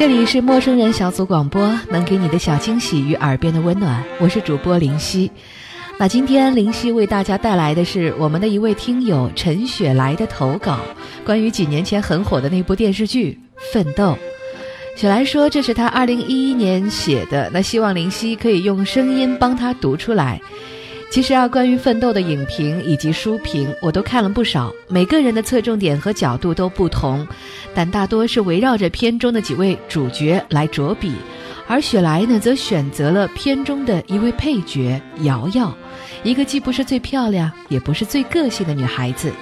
这里是陌生人小组广播，能给你的小惊喜与耳边的温暖。我是主播林夕。那今天林夕为大家带来的是我们的一位听友陈雪来的投稿，关于几年前很火的那部电视剧《奋斗》。雪来说这是他二零一一年写的，那希望林夕可以用声音帮他读出来。其实啊，关于奋斗的影评以及书评，我都看了不少。每个人的侧重点和角度都不同，但大多是围绕着片中的几位主角来着笔。而雪莱呢，则选择了片中的一位配角瑶瑶，一个既不是最漂亮，也不是最个性的女孩子。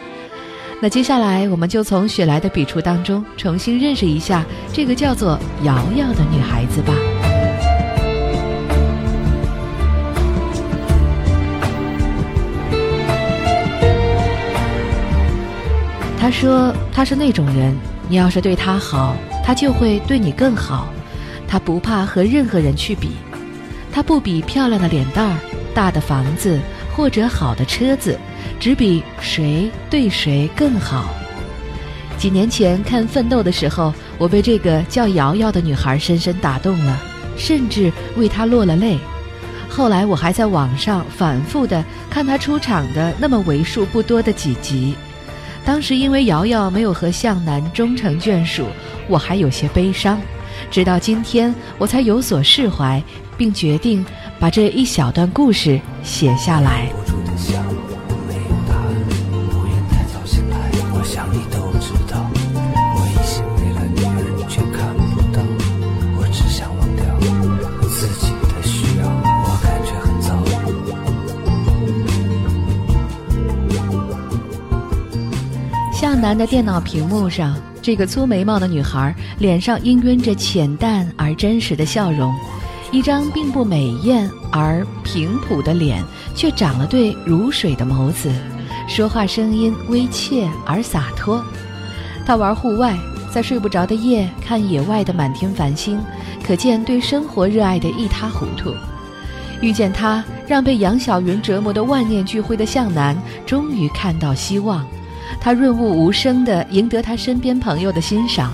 那接下来，我们就从雪莱的笔触当中，重新认识一下这个叫做瑶瑶的女孩子吧。他说：“他是那种人，你要是对他好，他就会对你更好。他不怕和任何人去比，他不比漂亮的脸蛋儿、大的房子或者好的车子，只比谁对谁更好。”几年前看《奋斗》的时候，我被这个叫瑶瑶的女孩深深打动了，甚至为她落了泪。后来我还在网上反复的看她出场的那么为数不多的几集。当时因为瑶瑶没有和向南终成眷属，我还有些悲伤。直到今天，我才有所释怀，并决定把这一小段故事写下来。向南的电脑屏幕上，这个粗眉毛的女孩脸上氤氲着浅淡而真实的笑容，一张并不美艳而平朴的脸，却长了对如水的眸子，说话声音微怯而洒脱。她玩户外，在睡不着的夜看野外的满天繁星，可见对生活热爱的一塌糊涂。遇见她，让被杨晓云折磨的万念俱灰的向南终于看到希望。他润物无声地赢得他身边朋友的欣赏，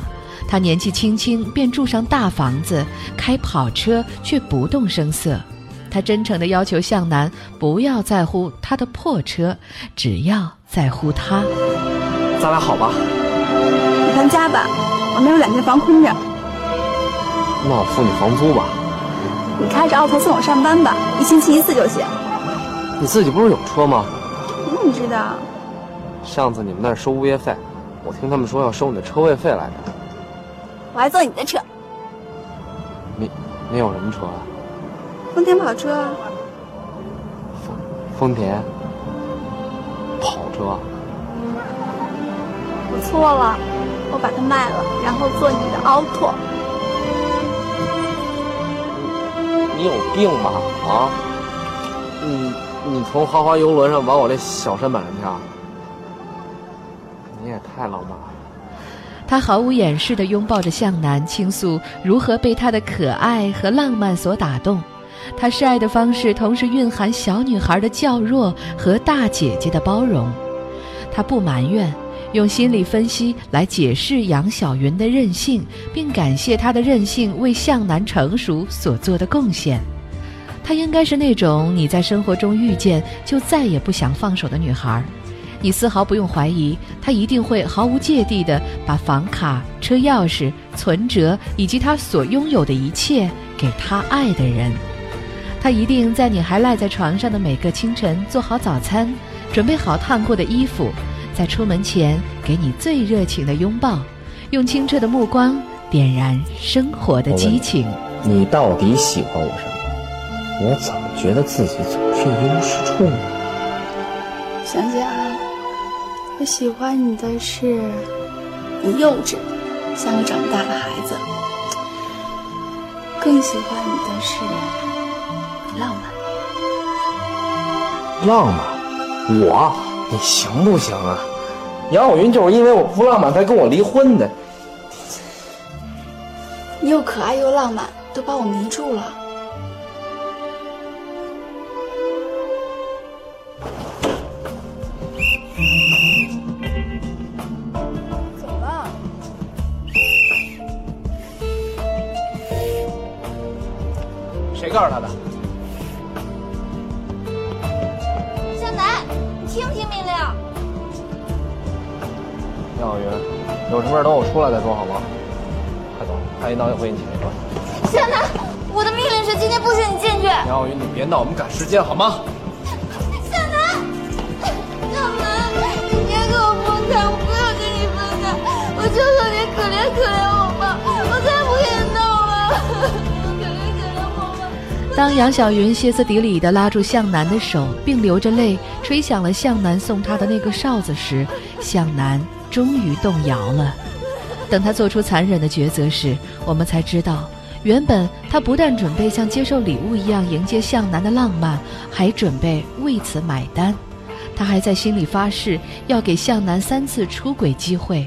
他年纪轻轻便住上大房子，开跑车却不动声色。他真诚地要求向南不要在乎他的破车，只要在乎他。咱俩好吧？你搬家吧，我那有两间房空着。那我付你房租吧。你开着奥拓送我上班吧，一星期一次就行。你自己不是有车吗？你怎么知道？上次你们那儿收物业费，我听他们说要收你的车位费来着。我还坐你的车。你，你有什么车啊？丰田跑车。丰丰田跑车。我错了，我把它卖了，然后坐你的奥拓。你有病吧？啊？你你从豪华游轮上往我这小舢板上跳？他毫无掩饰地拥抱着向南，倾诉如何被他的可爱和浪漫所打动。他示爱的方式，同时蕴含小女孩的较弱和大姐姐的包容。他不埋怨，用心理分析来解释杨晓云的任性，并感谢她的任性为向南成熟所做的贡献。她应该是那种你在生活中遇见就再也不想放手的女孩。你丝毫不用怀疑，他一定会毫无芥蒂地把房卡、车钥匙、存折以及他所拥有的一切给他爱的人。他一定在你还赖在床上的每个清晨做好早餐，准备好烫过的衣服，在出门前给你最热情的拥抱，用清澈的目光点燃生活的激情。你到底喜欢我什么？我怎么觉得自己总是一无是处呢？想想。我喜欢你的是你幼稚像个长不大的孩子更喜欢你的是你浪漫。浪漫？我？你行不行啊？杨晓云就是因为我不浪漫才跟我离婚的。你又可爱又浪漫都把我迷住了。南，你听不听命令。杨小云，有什么事等我出来再说好吗？快走，还一闹就回你姐姐了。向南，我的命令是今天不许你进去。杨小云，你别闹，我们赶时间好吗？向南，向南，你别跟我分开，我不要跟你分开，我求求你可怜可怜，我当杨晓云歇斯底里地拉住向南的手，并流着泪吹响了向南送她的那个哨子时，向南终于动摇了。等他做出残忍的抉择时，我们才知道，原本他不但准备像接受礼物一样迎接向南的浪漫，还准备为此买单。他还在心里发誓要给向南三次出轨机会。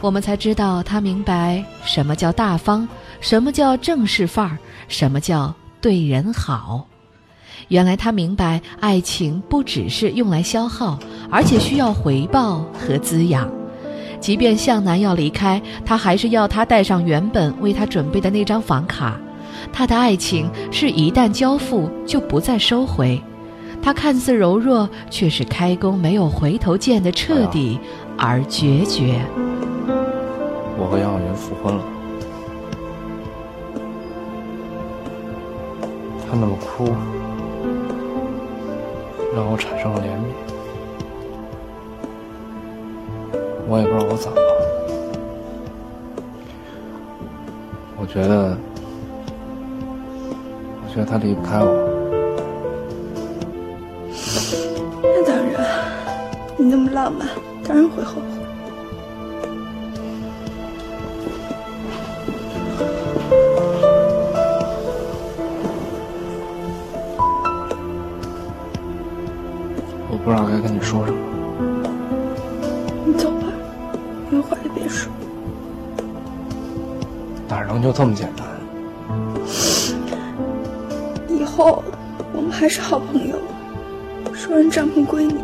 我们才知道，他明白什么叫大方，什么叫正式范儿，什么叫对人好。原来他明白，爱情不只是用来消耗，而且需要回报和滋养。即便向南要离开，他还是要他带上原本为他准备的那张房卡。他的爱情是一旦交付就不再收回，他看似柔弱，却是开弓没有回头箭的彻底而决绝。我和杨晓云复婚了。他那么哭，让我产生了怜悯。我也不知道我怎么了。我觉得，我觉得他离不开我。那当然，你那么浪漫，当然会后悔。我不知道该跟你说什么。你走吧，有话也别说。哪能就这么简单？以后我们还是好朋友。双人帐篷归你，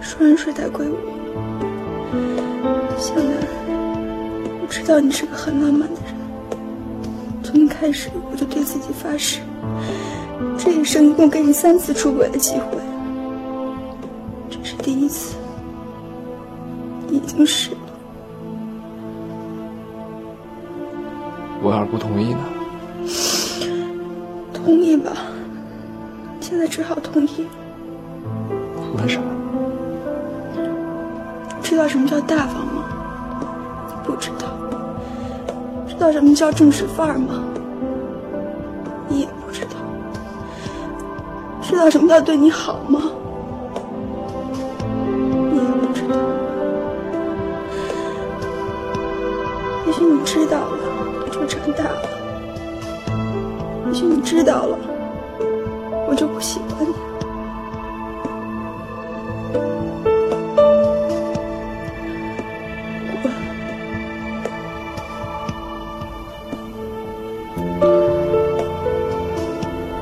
双人睡袋归我。向南，我知道你是个很浪漫的人。从一开始我就对自己发誓，这一生一共给你三次出轨的机会，这是第一次，你已经是了。我要是不同意呢？同意吧，现在只好同意。为啥？知道什么叫大方吗？不知道。知道什么叫正式范儿吗？你也不知道。知道什么叫对你好吗？知道了，就长大了；也许你知道了，我就不喜欢你。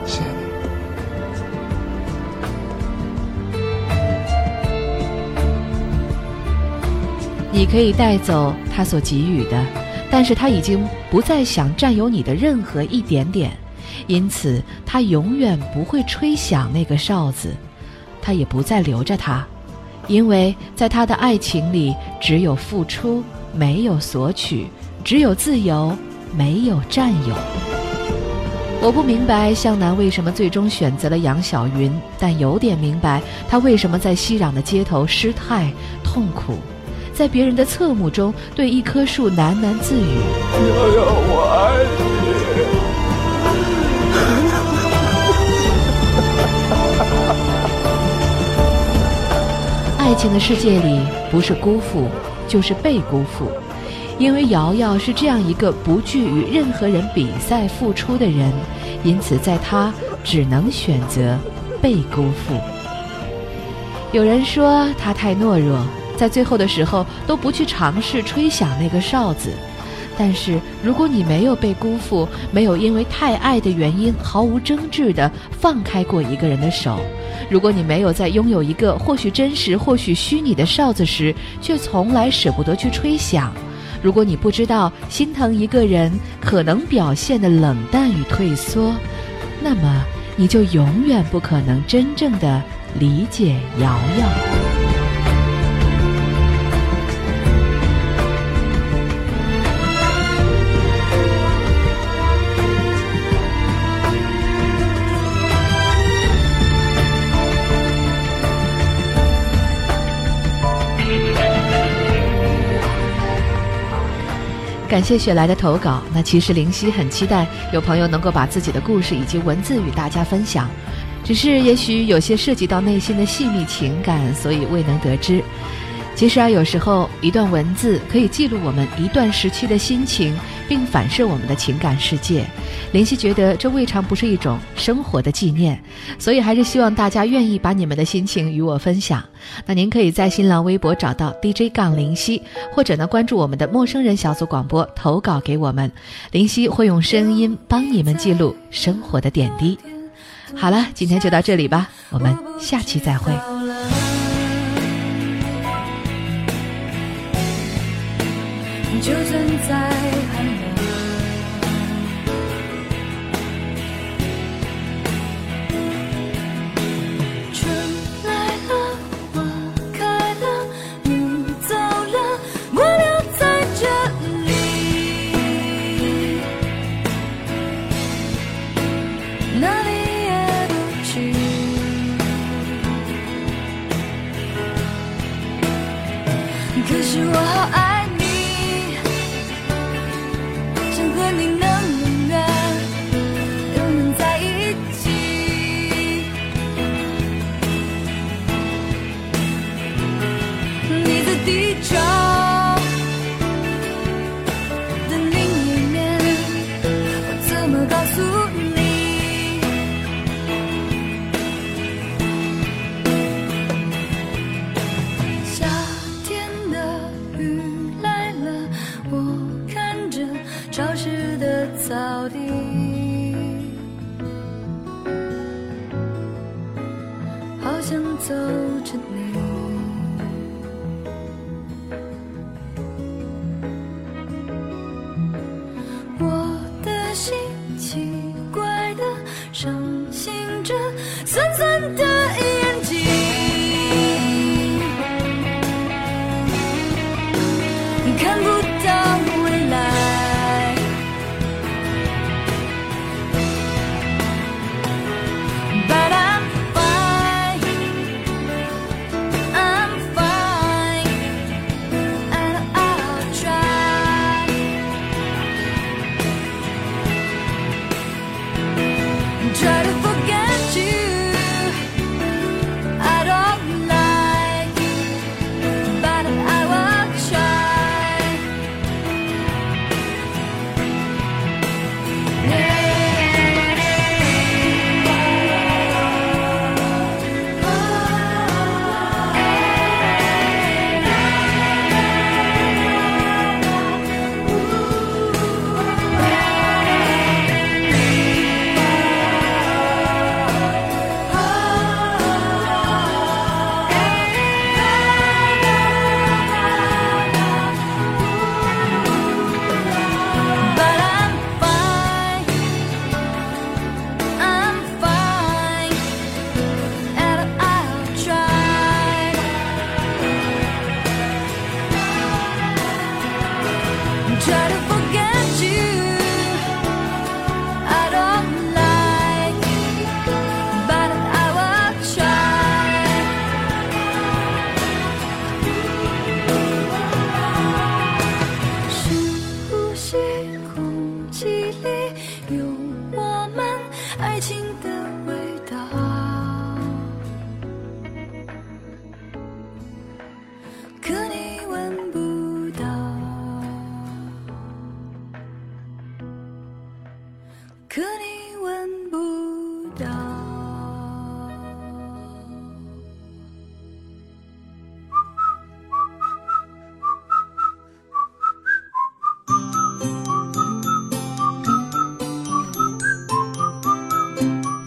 谢谢你。你可以带走他所给予的，但是他已经不再想占有你的任何一点点，因此他永远不会吹响那个哨子，他也不再留着他，因为在他的爱情里只有付出，没有索取，只有自由，没有占有。我不明白向南为什么最终选择了杨晓云，但有点明白他为什么在熙攘的街头失态痛苦。在别人的侧目中，对一棵树喃喃自语：“瑶瑶，我爱你。爱情的世界里，不是辜负，就是被辜负。因为瑶瑶是这样一个不惧与任何人比赛付出的人，因此在她只能选择被辜负。有人说他太懦弱，在最后的时候都不去尝试吹响那个哨子。但是，如果你没有被辜负，没有因为太爱的原因毫无争执地放开过一个人的手，如果你没有在拥有一个或许真实、或许虚拟的哨子时，却从来舍不得去吹响，如果你不知道心疼一个人可能表现的冷淡与退缩，那么你就永远不可能真正的理解瑶瑶。感谢雪莱的投稿。那其实灵犀很期待有朋友能够把自己的故事以及文字与大家分享，只是也许有些涉及到内心的细密情感，所以未能得知。其实啊，有时候一段文字可以记录我们一段时期的心情，并反射我们的情感世界。林夕觉得这未尝不是一种生活的纪念，所以还是希望大家愿意把你们的心情与我分享。那您可以在新浪微博找到 DJ 杠林夕，或者呢关注我们的陌生人小组广播投稿给我们，林夕会用声音帮你们记录生活的点滴。好了，今天就到这里吧，我们下期再会。就算再寒冷，春来了，花开了，你走了，我留在这里，哪里也不去。可是我好爱。到底，好想走着你，我的心奇怪的伤心着，酸酸的眼睛看不到。